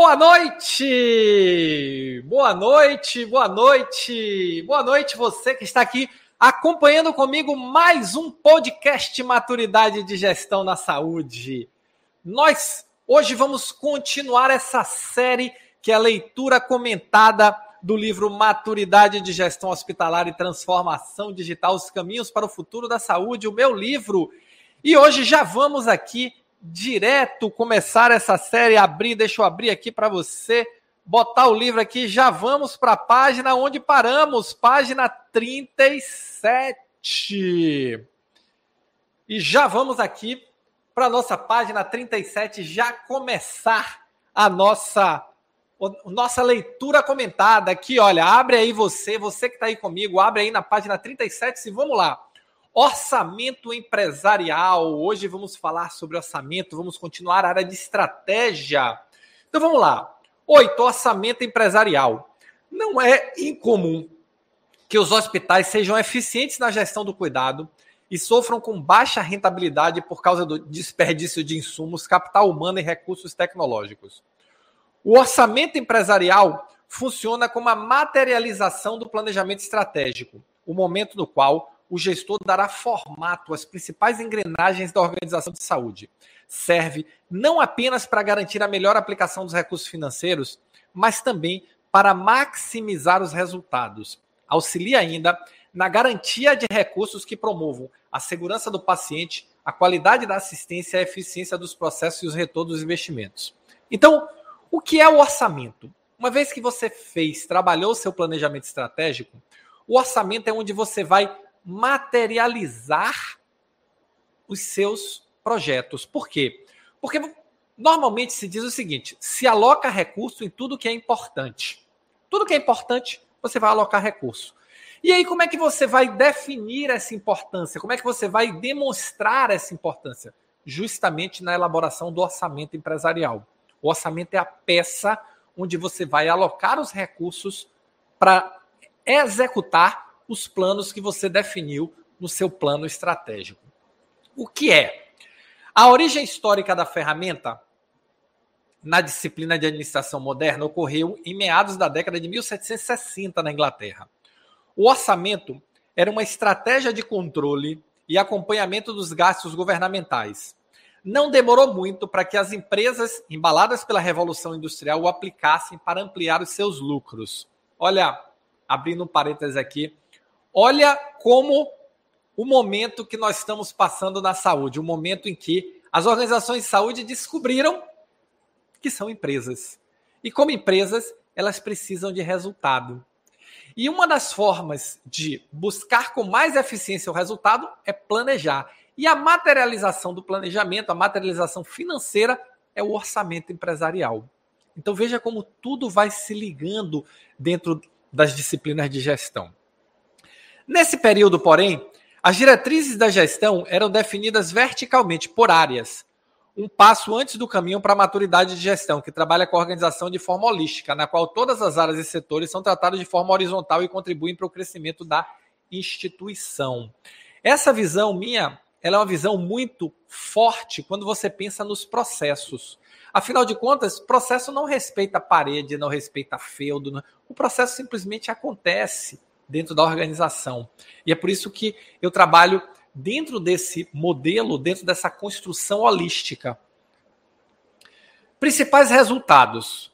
Boa noite! Boa noite, boa noite, boa noite você que está aqui acompanhando comigo mais um podcast Maturidade de Gestão na Saúde. Nós hoje vamos continuar essa série que é a leitura comentada do livro Maturidade de Gestão Hospitalar e Transformação Digital: Os Caminhos para o Futuro da Saúde, o meu livro. E hoje já vamos aqui direto começar essa série, abrir, deixa eu abrir aqui para você, botar o livro aqui, já vamos para a página onde paramos, página 37. E já vamos aqui para nossa página 37, já começar a nossa nossa leitura comentada aqui, olha, abre aí você, você que está aí comigo, abre aí na página 37 e vamos lá. Orçamento empresarial. Hoje vamos falar sobre orçamento, vamos continuar a área de estratégia. Então vamos lá. Oito, orçamento empresarial. Não é incomum que os hospitais sejam eficientes na gestão do cuidado e sofram com baixa rentabilidade por causa do desperdício de insumos, capital humano e recursos tecnológicos. O orçamento empresarial funciona como a materialização do planejamento estratégico, o momento no qual o gestor dará formato às principais engrenagens da organização de saúde. Serve não apenas para garantir a melhor aplicação dos recursos financeiros, mas também para maximizar os resultados. Auxilia ainda na garantia de recursos que promovam a segurança do paciente, a qualidade da assistência, a eficiência dos processos e os retornos dos investimentos. Então, o que é o orçamento? Uma vez que você fez, trabalhou o seu planejamento estratégico, o orçamento é onde você vai materializar os seus projetos. Por quê? Porque normalmente se diz o seguinte: se aloca recurso em tudo que é importante. Tudo que é importante, você vai alocar recurso. E aí, como é que você vai definir essa importância? Como é que você vai demonstrar essa importância? Justamente na elaboração do orçamento empresarial. O orçamento é a peça onde você vai alocar os recursos para executar os planos que você definiu no seu plano estratégico. O que é? A origem histórica da ferramenta na disciplina de administração moderna ocorreu em meados da década de 1760 na Inglaterra. O orçamento era uma estratégia de controle e acompanhamento dos gastos governamentais. Não demorou muito para que as empresas, embaladas pela Revolução Industrial, o aplicassem para ampliar os seus lucros. Olha, abrindo um parênteses aqui, Olha como o momento que nós estamos passando na saúde, o momento em que as organizações de saúde descobriram que são empresas. E como empresas, elas precisam de resultado. E uma das formas de buscar com mais eficiência o resultado é planejar. E a materialização do planejamento, a materialização financeira, é o orçamento empresarial. Então veja como tudo vai se ligando dentro das disciplinas de gestão. Nesse período, porém, as diretrizes da gestão eram definidas verticalmente por áreas, um passo antes do caminho para a maturidade de gestão, que trabalha com a organização de forma holística, na qual todas as áreas e setores são tratados de forma horizontal e contribuem para o crescimento da instituição. Essa visão minha, ela é uma visão muito forte quando você pensa nos processos. Afinal de contas, processo não respeita parede, não respeita feudo, o processo simplesmente acontece dentro da organização. E é por isso que eu trabalho dentro desse modelo, dentro dessa construção holística. Principais resultados.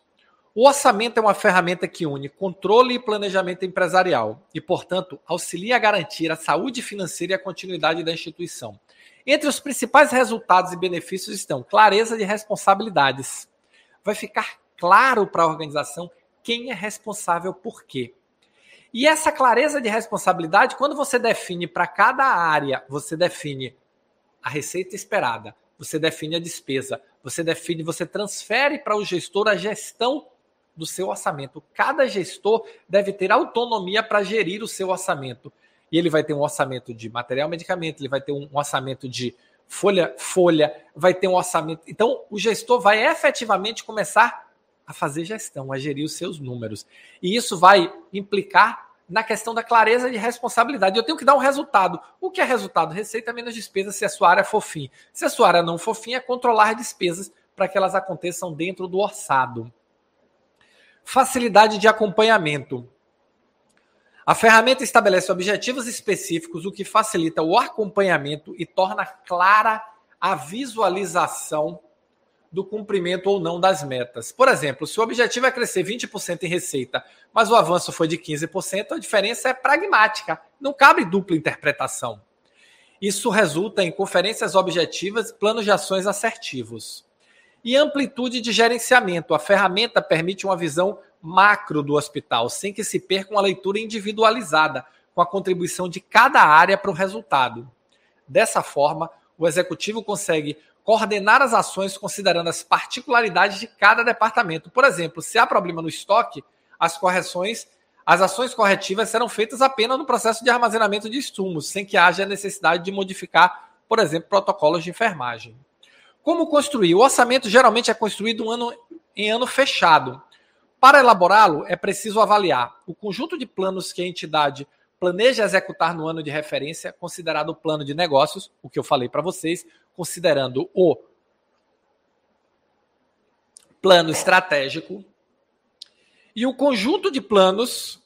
O orçamento é uma ferramenta que une controle e planejamento empresarial e, portanto, auxilia a garantir a saúde financeira e a continuidade da instituição. Entre os principais resultados e benefícios estão clareza de responsabilidades. Vai ficar claro para a organização quem é responsável por quê. E essa clareza de responsabilidade, quando você define para cada área, você define a receita esperada, você define a despesa, você define, você transfere para o gestor a gestão do seu orçamento. Cada gestor deve ter autonomia para gerir o seu orçamento. E ele vai ter um orçamento de material, medicamento, ele vai ter um orçamento de folha, folha, vai ter um orçamento. Então, o gestor vai efetivamente começar a fazer gestão, a gerir os seus números. E isso vai implicar na questão da clareza de responsabilidade. Eu tenho que dar um resultado. O que é resultado? Receita menos despesa se a sua área for fim. Se a sua área não for fim, é controlar despesas para que elas aconteçam dentro do orçado. Facilidade de acompanhamento. A ferramenta estabelece objetivos específicos, o que facilita o acompanhamento e torna clara a visualização do cumprimento ou não das metas. Por exemplo, se o objetivo é crescer 20% em receita, mas o avanço foi de 15%, a diferença é pragmática, não cabe dupla interpretação. Isso resulta em conferências objetivas e planos de ações assertivos. E amplitude de gerenciamento. A ferramenta permite uma visão macro do hospital, sem que se perca uma leitura individualizada, com a contribuição de cada área para o resultado. Dessa forma, o executivo consegue coordenar as ações considerando as particularidades de cada departamento. Por exemplo, se há problema no estoque, as correções, as ações corretivas serão feitas apenas no processo de armazenamento de insumos, sem que haja necessidade de modificar, por exemplo, protocolos de enfermagem. Como construir? O orçamento geralmente é construído um ano, em ano fechado. Para elaborá-lo, é preciso avaliar o conjunto de planos que a entidade planeja executar no ano de referência, considerado o plano de negócios, o que eu falei para vocês, considerando o plano estratégico e o conjunto de planos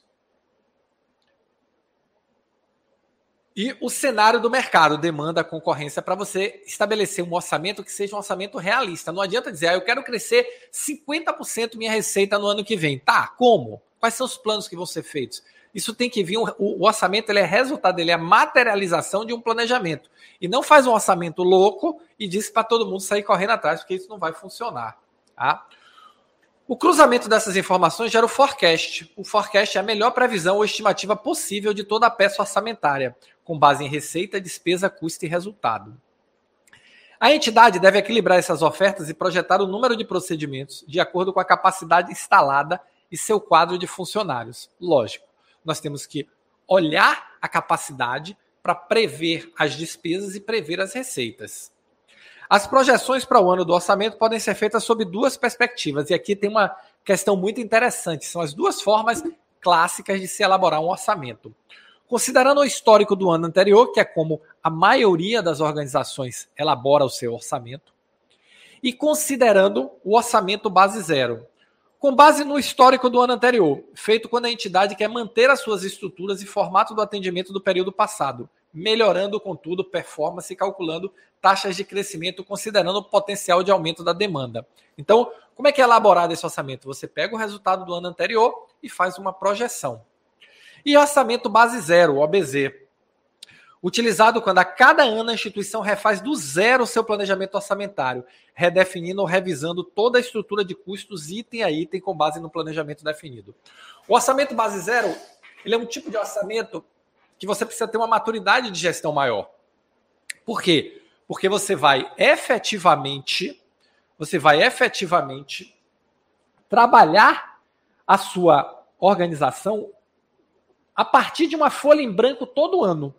E o cenário do mercado demanda concorrência para você estabelecer um orçamento que seja um orçamento realista. Não adianta dizer, ah, eu quero crescer 50% minha receita no ano que vem. Tá, como? Quais são os planos que vão ser feitos? Isso tem que vir, o, orçamento ele é resultado, ele é a materialização de um planejamento. E não faz um orçamento louco e diz para todo mundo sair correndo atrás, porque isso não vai funcionar. Tá? O cruzamento dessas informações gera o forecast. O forecast é a melhor previsão ou estimativa possível de toda a peça orçamentária, com base em receita, despesa, custo e resultado. A entidade deve equilibrar essas ofertas e projetar o número de procedimentos de acordo com a capacidade instalada e seu quadro de funcionários. Lógico, nós temos que olhar a capacidade para prever as despesas e prever as receitas. As projeções para o ano do orçamento podem ser feitas sob duas perspectivas, e aqui tem uma questão muito interessante: são as duas formas clássicas de se elaborar um orçamento. Considerando o histórico do ano anterior, que é como a maioria das organizações elabora o seu orçamento, e considerando o orçamento base zero, com base no histórico do ano anterior, feito quando a entidade quer manter as suas estruturas e formato do atendimento do período passado, melhorando, contudo, performance e calculando taxas de crescimento, considerando o potencial de aumento da demanda. Então, como é que é elaborado esse orçamento? Você pega o resultado do ano anterior e faz uma projeção. E orçamento base zero, OBZ, utilizado quando a cada ano a instituição refaz do zero o seu planejamento orçamentário, redefinindo ou revisando toda a estrutura de custos item a item com base no planejamento definido. O orçamento base zero, ele é um tipo de orçamento que você precisa ter uma maturidade de gestão maior. Por quê? Porque você vai efetivamente, você vai efetivamente trabalhar a sua organização a partir de uma folha em branco todo ano.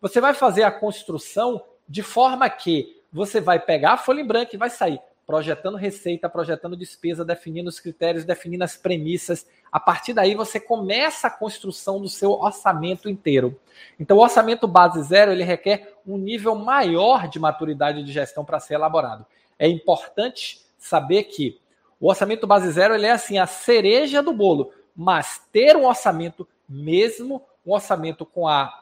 Você vai fazer a construção de forma que você vai pegar a folha em branco e vai sair projetando receita, projetando despesa, definindo os critérios, definindo as premissas. A partir daí você começa a construção do seu orçamento inteiro. Então, o orçamento base zero ele requer um nível maior de maturidade de gestão para ser elaborado. É importante saber que o orçamento base zero ele é assim a cereja do bolo, mas ter um orçamento mesmo um orçamento com a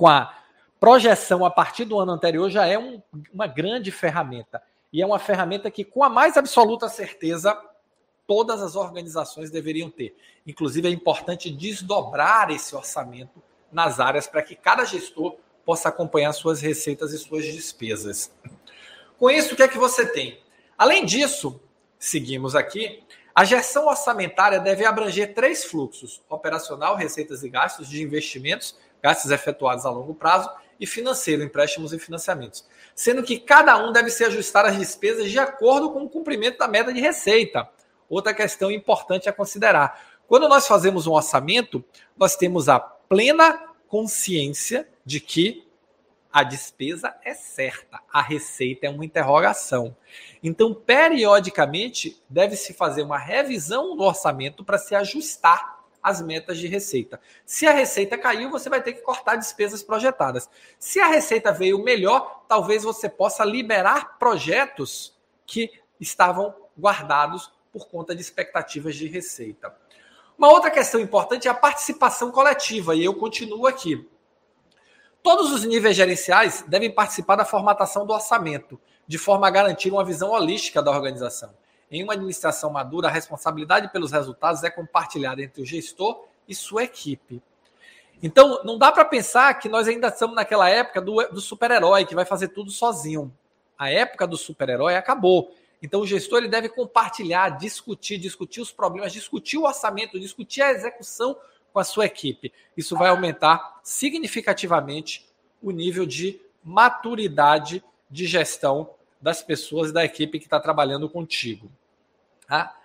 com a projeção a partir do ano anterior já é um, uma grande ferramenta. E é uma ferramenta que, com a mais absoluta certeza, todas as organizações deveriam ter. Inclusive, é importante desdobrar esse orçamento nas áreas para que cada gestor possa acompanhar suas receitas e suas despesas. Com isso, o que é que você tem? Além disso, seguimos aqui, a gestão orçamentária deve abranger três fluxos: operacional, receitas e gastos de investimentos, gastos efetuados a longo prazo, e financeiro, empréstimos e financiamentos. Sendo que cada um deve se ajustar às despesas de acordo com o cumprimento da meta de receita. Outra questão importante a considerar. Quando nós fazemos um orçamento, nós temos a plena consciência de que a despesa é certa, a receita é uma interrogação. Então, periodicamente, deve-se fazer uma revisão do orçamento para se ajustar as metas de receita. Se a receita caiu, você vai ter que cortar despesas projetadas. Se a receita veio melhor, talvez você possa liberar projetos que estavam guardados por conta de expectativas de receita. Uma outra questão importante é a participação coletiva, e eu continuo aqui. Todos os níveis gerenciais devem participar da formatação do orçamento, de forma a garantir uma visão holística da organização. Em uma administração madura, a responsabilidade pelos resultados é compartilhada entre o gestor e sua equipe. Então, não dá para pensar que nós ainda estamos naquela época do, do super-herói, que vai fazer tudo sozinho. A época do super-herói acabou. Então, o gestor ele deve compartilhar, discutir, discutir os problemas, discutir o orçamento, discutir a execução com a sua equipe. Isso vai aumentar significativamente o nível de maturidade de gestão das pessoas da equipe que está trabalhando contigo. Tá?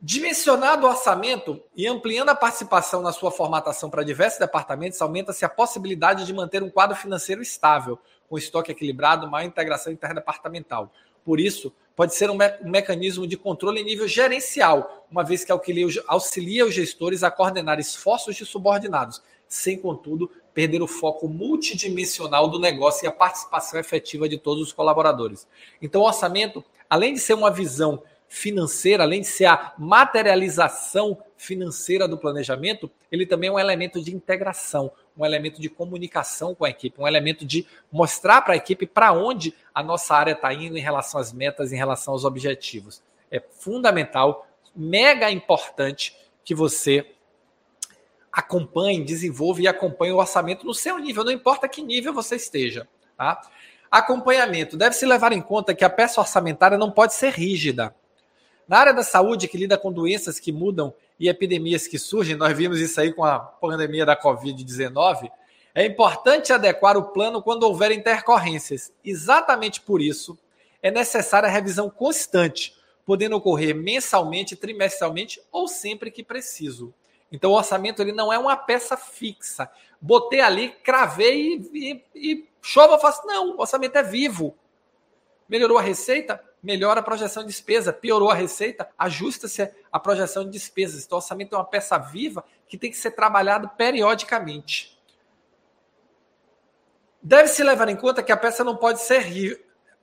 Dimensionado o orçamento e ampliando a participação na sua formatação para diversos departamentos, aumenta-se a possibilidade de manter um quadro financeiro estável, com estoque equilibrado, maior integração interdepartamental. Por isso, pode ser um, me um mecanismo de controle em nível gerencial, uma vez que auxilia os gestores a coordenar esforços de subordinados, sem, contudo, perder o foco multidimensional do negócio e a participação efetiva de todos os colaboradores. Então, o orçamento, além de ser uma visão financeira, além de ser a materialização financeira do planejamento, ele também é um elemento de integração, um elemento de comunicação com a equipe, um elemento de mostrar para a equipe para onde a nossa área está indo em relação às metas, em relação aos objetivos. É fundamental, mega importante que você acompanhe, desenvolva e acompanhe o orçamento no seu nível, não importa que nível você esteja. Tá? Acompanhamento. Deve-se levar em conta que a peça orçamentária não pode ser rígida. Na área da saúde, que lida com doenças que mudam e epidemias que surgem, nós vimos isso aí com a pandemia da Covid-19, é importante adequar o plano quando houver intercorrências. Exatamente por isso, é necessária a revisão constante, podendo ocorrer mensalmente, trimestralmente ou sempre que preciso. Então, o orçamento ele não é uma peça fixa. Botei ali, cravei e, e, e chova, faço. Não, o orçamento é vivo. Melhorou a receita? Melhora a projeção de despesa. Piorou a receita? Ajusta-se a projeção de despesas. Então, o orçamento é uma peça viva que tem que ser trabalhado periodicamente. Deve-se levar em conta que a peça não pode ser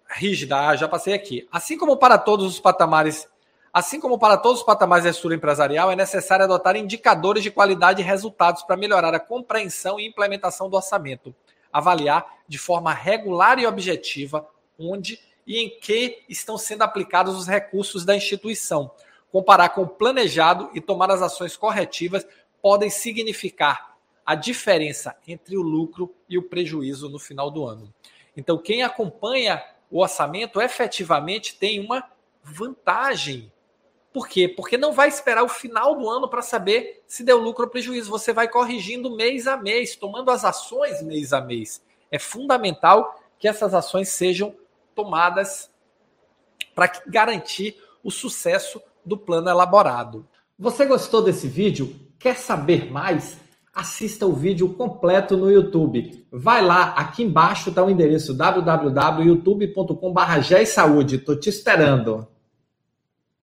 rígida. Ah, já passei aqui. Assim como para todos os patamares, assim como para todos os patamares da estrutura empresarial, é necessário adotar indicadores de qualidade e resultados para melhorar a compreensão e implementação do orçamento. Avaliar de forma regular e objetiva onde e em que estão sendo aplicados os recursos da instituição. Comparar com o planejado e tomar as ações corretivas podem significar a diferença entre o lucro e o prejuízo no final do ano. Então, quem acompanha o orçamento efetivamente tem uma vantagem. Por quê? Porque não vai esperar o final do ano para saber se deu lucro ou prejuízo. Você vai corrigindo mês a mês, tomando as ações mês a mês. É fundamental que essas ações sejam tomadas para garantir o sucesso do plano elaborado. Você gostou desse vídeo? Quer saber mais? Assista o vídeo completo no YouTube. Vai lá, aqui embaixo está o endereço www.youtube.com.br. Estou te esperando.